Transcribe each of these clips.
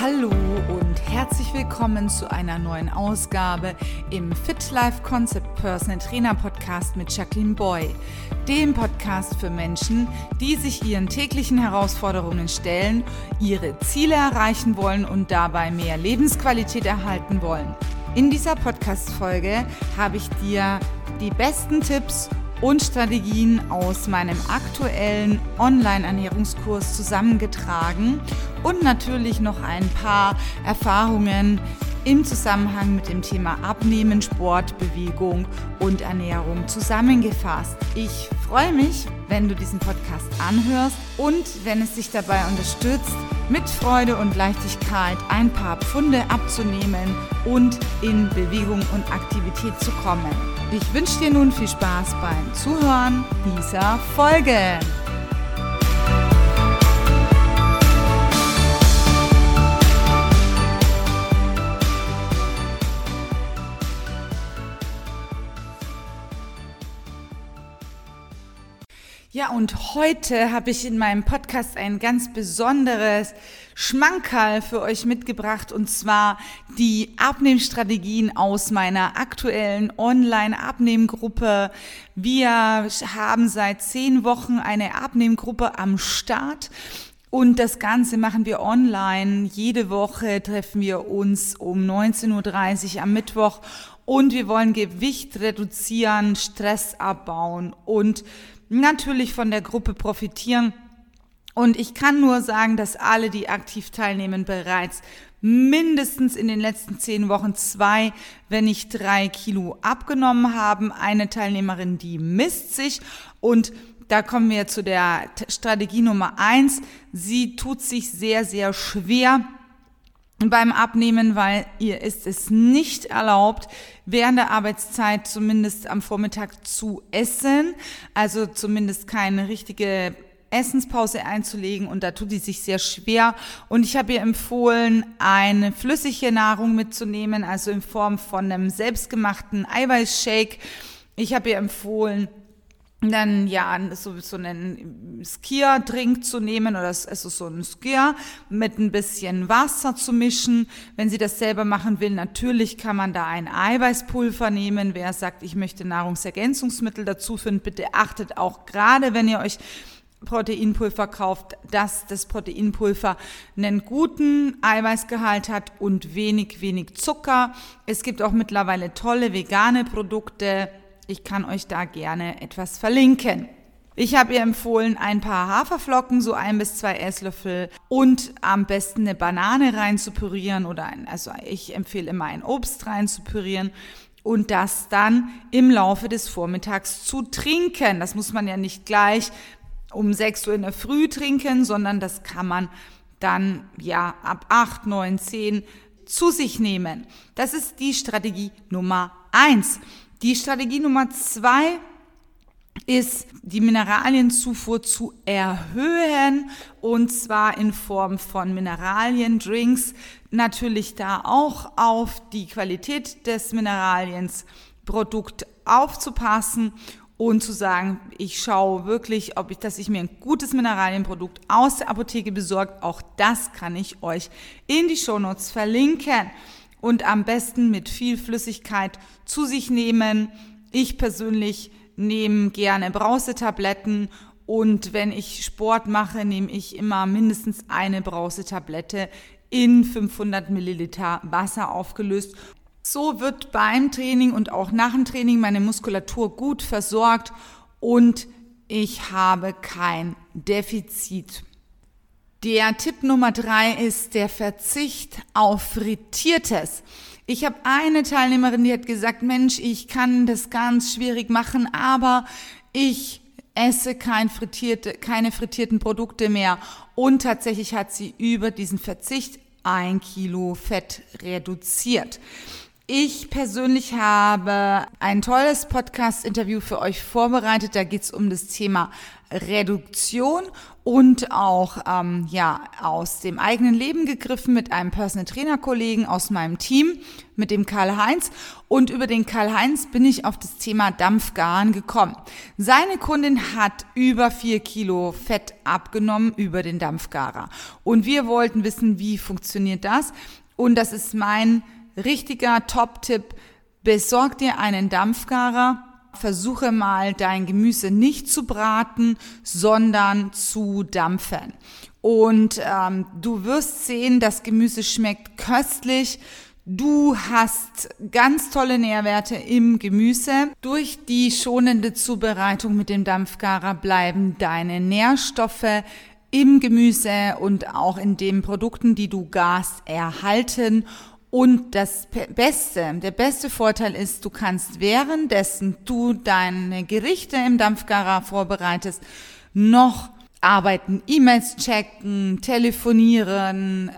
Hallo und herzlich willkommen zu einer neuen Ausgabe im Fit Life Concept Personal Trainer Podcast mit Jacqueline Boy, dem Podcast für Menschen, die sich ihren täglichen Herausforderungen stellen, ihre Ziele erreichen wollen und dabei mehr Lebensqualität erhalten wollen. In dieser Podcast-Folge habe ich dir die besten Tipps und Strategien aus meinem aktuellen Online-Ernährungskurs zusammengetragen und natürlich noch ein paar Erfahrungen im Zusammenhang mit dem Thema Abnehmen, Sport, Bewegung und Ernährung zusammengefasst. Ich freue mich, wenn du diesen Podcast anhörst und wenn es dich dabei unterstützt, mit Freude und Leichtigkeit ein paar Pfunde abzunehmen und in Bewegung und Aktivität zu kommen. Ich wünsche dir nun viel Spaß beim Zuhören dieser Folge. Ja, und heute habe ich in meinem Podcast ein ganz besonderes Schmankerl für euch mitgebracht und zwar die Abnehmstrategien aus meiner aktuellen Online-Abnehmgruppe. Wir haben seit zehn Wochen eine Abnehmgruppe am Start. Und das Ganze machen wir online. Jede Woche treffen wir uns um 19.30 Uhr am Mittwoch und wir wollen Gewicht reduzieren, Stress abbauen und natürlich von der Gruppe profitieren. Und ich kann nur sagen, dass alle, die aktiv teilnehmen, bereits mindestens in den letzten zehn Wochen zwei, wenn nicht drei Kilo abgenommen haben. Eine Teilnehmerin, die misst sich und da kommen wir zu der Strategie Nummer eins. Sie tut sich sehr, sehr schwer beim Abnehmen, weil ihr ist es nicht erlaubt, während der Arbeitszeit zumindest am Vormittag zu essen, also zumindest keine richtige Essenspause einzulegen und da tut die sich sehr schwer und ich habe ihr empfohlen, eine flüssige Nahrung mitzunehmen, also in Form von einem selbstgemachten Eiweißshake. Ich habe ihr empfohlen, dann ja so, so einen Skier-Drink zu nehmen oder also so einen Skier mit ein bisschen Wasser zu mischen. Wenn sie das selber machen will, natürlich kann man da ein Eiweißpulver nehmen. Wer sagt, ich möchte Nahrungsergänzungsmittel dazu finden, bitte achtet auch gerade, wenn ihr euch Proteinpulver kauft, dass das Proteinpulver einen guten Eiweißgehalt hat und wenig, wenig Zucker. Es gibt auch mittlerweile tolle vegane Produkte, ich kann euch da gerne etwas verlinken. Ich habe ihr empfohlen, ein paar Haferflocken, so ein bis zwei Esslöffel und am besten eine Banane rein zu pürieren oder ein, also ich empfehle immer ein Obst rein zu pürieren und das dann im Laufe des Vormittags zu trinken. Das muss man ja nicht gleich um 6 Uhr in der Früh trinken, sondern das kann man dann ja ab 8, 9, 10 zu sich nehmen. Das ist die Strategie Nummer eins. Die Strategie Nummer zwei ist, die Mineralienzufuhr zu erhöhen und zwar in Form von Mineraliendrinks. Natürlich da auch auf die Qualität des Mineraliensprodukt aufzupassen und zu sagen, ich schaue wirklich, ob ich, dass ich mir ein gutes Mineralienprodukt aus der Apotheke besorgt. Auch das kann ich euch in die Shownotes verlinken und am besten mit viel Flüssigkeit zu sich nehmen. Ich persönlich nehme gerne Brausetabletten und wenn ich Sport mache, nehme ich immer mindestens eine Brausetablette in 500 Milliliter Wasser aufgelöst. So wird beim Training und auch nach dem Training meine Muskulatur gut versorgt und ich habe kein Defizit. Der Tipp Nummer drei ist der Verzicht auf Frittiertes. Ich habe eine Teilnehmerin, die hat gesagt, Mensch, ich kann das ganz schwierig machen, aber ich esse kein frittierte, keine frittierten Produkte mehr. Und tatsächlich hat sie über diesen Verzicht ein Kilo Fett reduziert. Ich persönlich habe ein tolles Podcast-Interview für euch vorbereitet. Da geht es um das Thema Reduktion und auch ähm, ja aus dem eigenen Leben gegriffen mit einem Personal Trainer Kollegen aus meinem Team, mit dem Karl Heinz. Und über den Karl Heinz bin ich auf das Thema Dampfgaren gekommen. Seine Kundin hat über vier Kilo Fett abgenommen über den Dampfgarer. Und wir wollten wissen, wie funktioniert das? Und das ist mein richtiger Top-Tipp. Besorg dir einen Dampfgarer. Versuche mal dein Gemüse nicht zu braten, sondern zu dampfen. Und ähm, du wirst sehen, das Gemüse schmeckt köstlich. Du hast ganz tolle Nährwerte im Gemüse. Durch die schonende Zubereitung mit dem Dampfgarer bleiben deine Nährstoffe im Gemüse und auch in den Produkten, die du gas erhalten und das Beste, der beste Vorteil ist, du kannst währenddessen du deine Gerichte im Dampfgarer vorbereitest, noch arbeiten, E-Mails checken, telefonieren,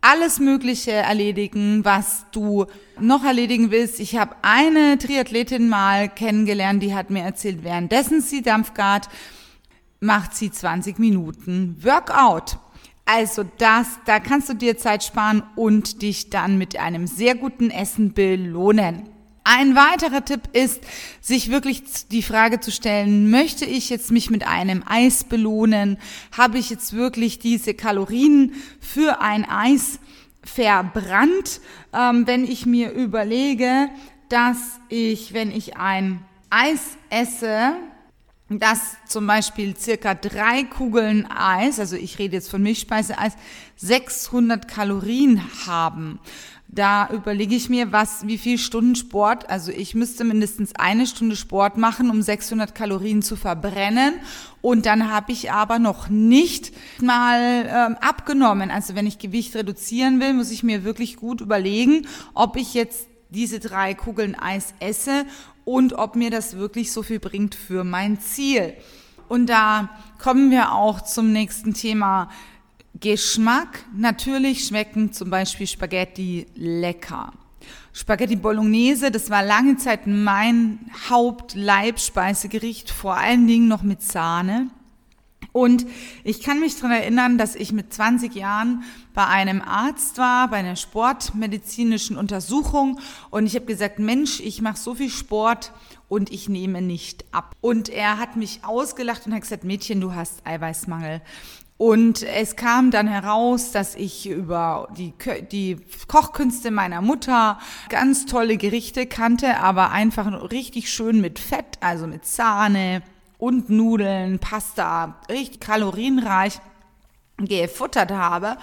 alles Mögliche erledigen, was du noch erledigen willst. Ich habe eine Triathletin mal kennengelernt, die hat mir erzählt, währenddessen sie Dampfgart macht sie 20 Minuten Workout. Also das, da kannst du dir Zeit sparen und dich dann mit einem sehr guten Essen belohnen. Ein weiterer Tipp ist, sich wirklich die Frage zu stellen, möchte ich jetzt mich mit einem Eis belohnen? Habe ich jetzt wirklich diese Kalorien für ein Eis verbrannt? Ähm, wenn ich mir überlege, dass ich, wenn ich ein Eis esse, dass zum Beispiel circa drei Kugeln Eis, also ich rede jetzt von Milchspeiseeis, 600 Kalorien haben. Da überlege ich mir, was, wie viel Stunden Sport, also ich müsste mindestens eine Stunde Sport machen, um 600 Kalorien zu verbrennen. Und dann habe ich aber noch nicht mal ähm, abgenommen. Also wenn ich Gewicht reduzieren will, muss ich mir wirklich gut überlegen, ob ich jetzt diese drei Kugeln Eis esse und ob mir das wirklich so viel bringt für mein Ziel. Und da kommen wir auch zum nächsten Thema. Geschmack. Natürlich schmecken zum Beispiel Spaghetti lecker. Spaghetti Bolognese, das war lange Zeit mein Hauptleibspeisegericht, vor allen Dingen noch mit Sahne. Und ich kann mich daran erinnern, dass ich mit 20 Jahren bei einem Arzt war, bei einer sportmedizinischen Untersuchung und ich habe gesagt, Mensch, ich mache so viel Sport und ich nehme nicht ab. Und er hat mich ausgelacht und hat gesagt, Mädchen, du hast Eiweißmangel. Und es kam dann heraus, dass ich über die, die Kochkünste meiner Mutter ganz tolle Gerichte kannte, aber einfach richtig schön mit Fett, also mit Sahne, und Nudeln, Pasta, richtig kalorienreich gefuttert habe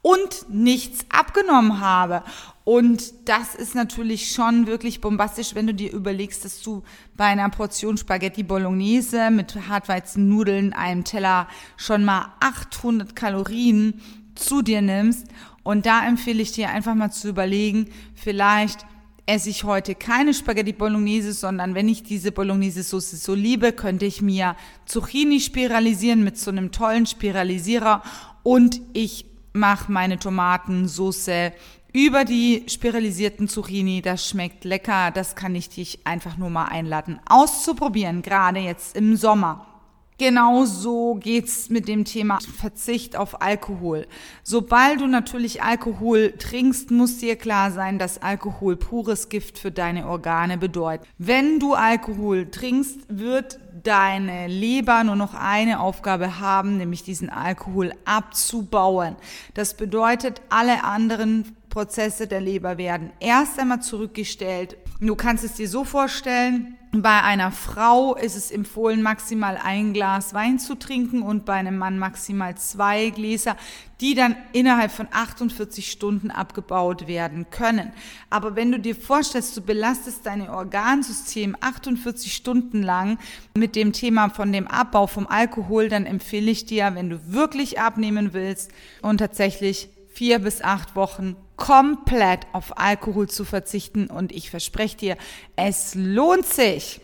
und nichts abgenommen habe. Und das ist natürlich schon wirklich bombastisch, wenn du dir überlegst, dass du bei einer Portion Spaghetti Bolognese mit Hartweizennudeln, einem Teller schon mal 800 Kalorien zu dir nimmst. Und da empfehle ich dir einfach mal zu überlegen, vielleicht esse ich heute keine Spaghetti Bolognese, sondern wenn ich diese Bolognese Soße so liebe, könnte ich mir Zucchini spiralisieren mit so einem tollen Spiralisierer und ich mache meine Tomatensoße über die spiralisierten Zucchini. Das schmeckt lecker. Das kann ich dich einfach nur mal einladen, auszuprobieren, gerade jetzt im Sommer. Genauso geht's mit dem Thema Verzicht auf Alkohol. Sobald du natürlich Alkohol trinkst, muss dir klar sein, dass Alkohol pures Gift für deine Organe bedeutet. Wenn du Alkohol trinkst, wird deine Leber nur noch eine Aufgabe haben, nämlich diesen Alkohol abzubauen. Das bedeutet, alle anderen Prozesse der Leber werden erst einmal zurückgestellt. Du kannst es dir so vorstellen, bei einer Frau ist es empfohlen, maximal ein Glas Wein zu trinken und bei einem Mann maximal zwei Gläser, die dann innerhalb von 48 Stunden abgebaut werden können. Aber wenn du dir vorstellst, du belastest dein Organsystem 48 Stunden lang mit dem Thema von dem Abbau vom Alkohol, dann empfehle ich dir, wenn du wirklich abnehmen willst und tatsächlich vier bis acht Wochen komplett auf Alkohol zu verzichten und ich verspreche dir, es lohnt sich.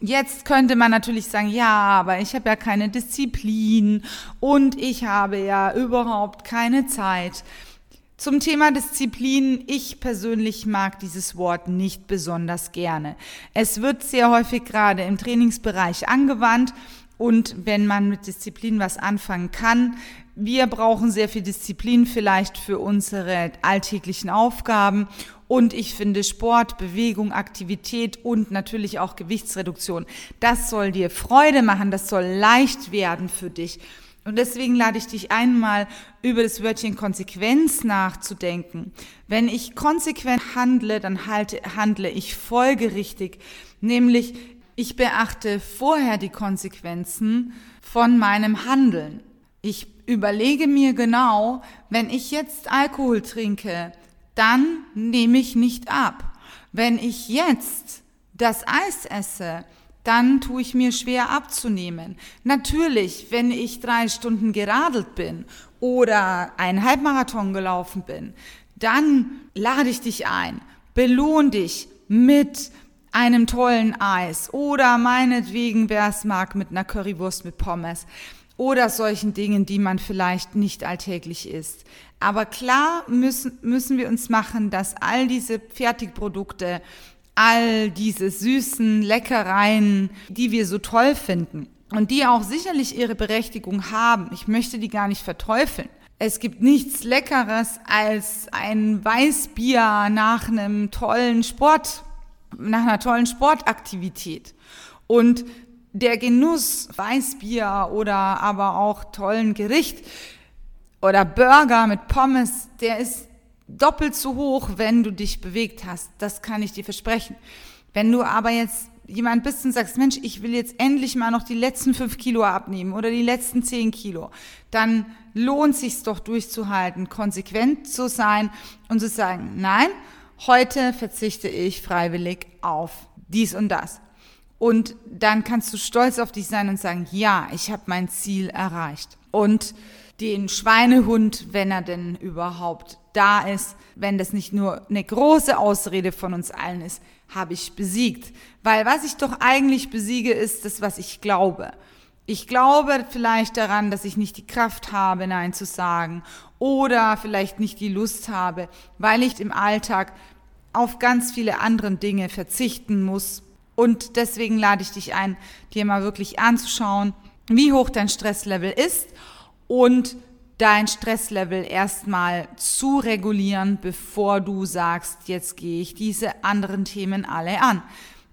Jetzt könnte man natürlich sagen, ja, aber ich habe ja keine Disziplin und ich habe ja überhaupt keine Zeit. Zum Thema Disziplin. Ich persönlich mag dieses Wort nicht besonders gerne. Es wird sehr häufig gerade im Trainingsbereich angewandt und wenn man mit Disziplin was anfangen kann, wir brauchen sehr viel Disziplin vielleicht für unsere alltäglichen Aufgaben und ich finde Sport, Bewegung, Aktivität und natürlich auch Gewichtsreduktion, das soll dir Freude machen, das soll leicht werden für dich. Und deswegen lade ich dich einmal über das Wörtchen Konsequenz nachzudenken. Wenn ich konsequent handle, dann halte, handle ich folgerichtig, nämlich ich beachte vorher die Konsequenzen von meinem Handeln. Ich überlege mir genau, wenn ich jetzt Alkohol trinke, dann nehme ich nicht ab. Wenn ich jetzt das Eis esse, dann tue ich mir schwer abzunehmen. Natürlich, wenn ich drei Stunden geradelt bin oder einen Halbmarathon gelaufen bin, dann lade ich dich ein, belohn dich mit einem tollen Eis oder meinetwegen, wer es mag, mit einer Currywurst mit Pommes oder solchen Dingen, die man vielleicht nicht alltäglich isst. Aber klar müssen, müssen wir uns machen, dass all diese Fertigprodukte all diese süßen Leckereien, die wir so toll finden und die auch sicherlich ihre Berechtigung haben. Ich möchte die gar nicht verteufeln. Es gibt nichts Leckeres als ein Weißbier nach einem tollen Sport, nach einer tollen Sportaktivität. Und der Genuss Weißbier oder aber auch tollen Gericht oder Burger mit Pommes, der ist doppelt so hoch, wenn du dich bewegt hast. Das kann ich dir versprechen. Wenn du aber jetzt jemand bist und sagst, Mensch, ich will jetzt endlich mal noch die letzten fünf Kilo abnehmen oder die letzten zehn Kilo, dann lohnt sich's doch durchzuhalten, konsequent zu sein und zu sagen, nein, heute verzichte ich freiwillig auf dies und das. Und dann kannst du stolz auf dich sein und sagen, ja, ich habe mein Ziel erreicht. Und den Schweinehund, wenn er denn überhaupt da ist, wenn das nicht nur eine große Ausrede von uns allen ist, habe ich besiegt. Weil was ich doch eigentlich besiege, ist das, was ich glaube. Ich glaube vielleicht daran, dass ich nicht die Kraft habe, Nein zu sagen oder vielleicht nicht die Lust habe, weil ich im Alltag auf ganz viele andere Dinge verzichten muss. Und deswegen lade ich dich ein, dir mal wirklich anzuschauen, wie hoch dein Stresslevel ist und dein Stresslevel erstmal zu regulieren, bevor du sagst, jetzt gehe ich diese anderen Themen alle an.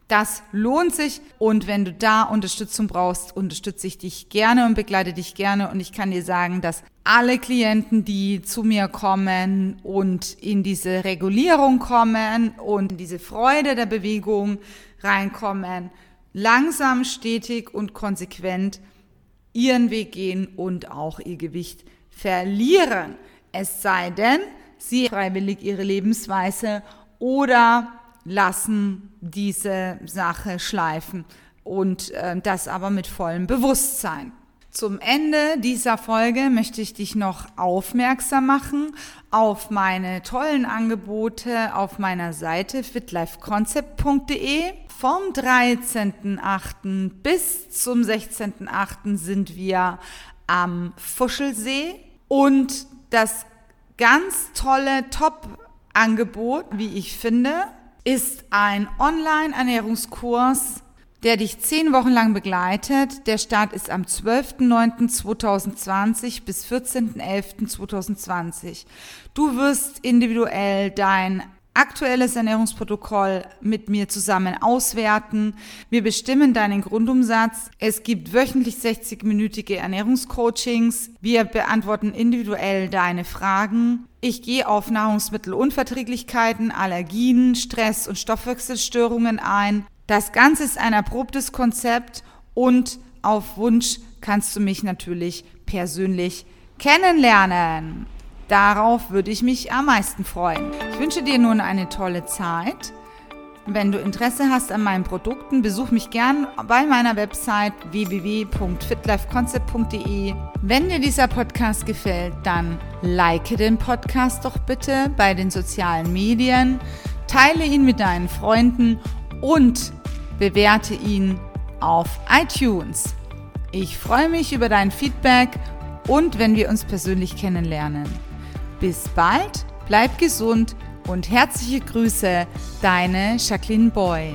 Das lohnt sich und wenn du da Unterstützung brauchst, unterstütze ich dich gerne und begleite dich gerne und ich kann dir sagen, dass alle Klienten, die zu mir kommen und in diese Regulierung kommen und in diese Freude der Bewegung reinkommen, langsam, stetig und konsequent ihren Weg gehen und auch ihr Gewicht verlieren. Es sei denn, sie freiwillig ihre Lebensweise oder lassen diese Sache schleifen und äh, das aber mit vollem Bewusstsein. Zum Ende dieser Folge möchte ich dich noch aufmerksam machen auf meine tollen Angebote auf meiner Seite fitlifeconcept.de. Vom 13.8. bis zum 16.8. sind wir am Fuschelsee und das ganz tolle Top-Angebot, wie ich finde, ist ein Online-Ernährungskurs, der dich zehn Wochen lang begleitet. Der Start ist am 12.09.2020 bis 14.11.2020. Du wirst individuell dein aktuelles Ernährungsprotokoll mit mir zusammen auswerten. Wir bestimmen deinen Grundumsatz. Es gibt wöchentlich 60-minütige Ernährungscoachings. Wir beantworten individuell deine Fragen. Ich gehe auf Nahrungsmittelunverträglichkeiten, Allergien, Stress und Stoffwechselstörungen ein. Das Ganze ist ein erprobtes Konzept und auf Wunsch kannst du mich natürlich persönlich kennenlernen. Darauf würde ich mich am meisten freuen. Ich wünsche dir nun eine tolle Zeit. Wenn du Interesse hast an meinen Produkten, besuch mich gern bei meiner Website www.fitlifeconcept.de. Wenn dir dieser Podcast gefällt, dann like den Podcast doch bitte bei den sozialen Medien, teile ihn mit deinen Freunden und bewerte ihn auf iTunes. Ich freue mich über dein Feedback und wenn wir uns persönlich kennenlernen. Bis bald, bleib gesund und herzliche Grüße, deine Jacqueline Boy.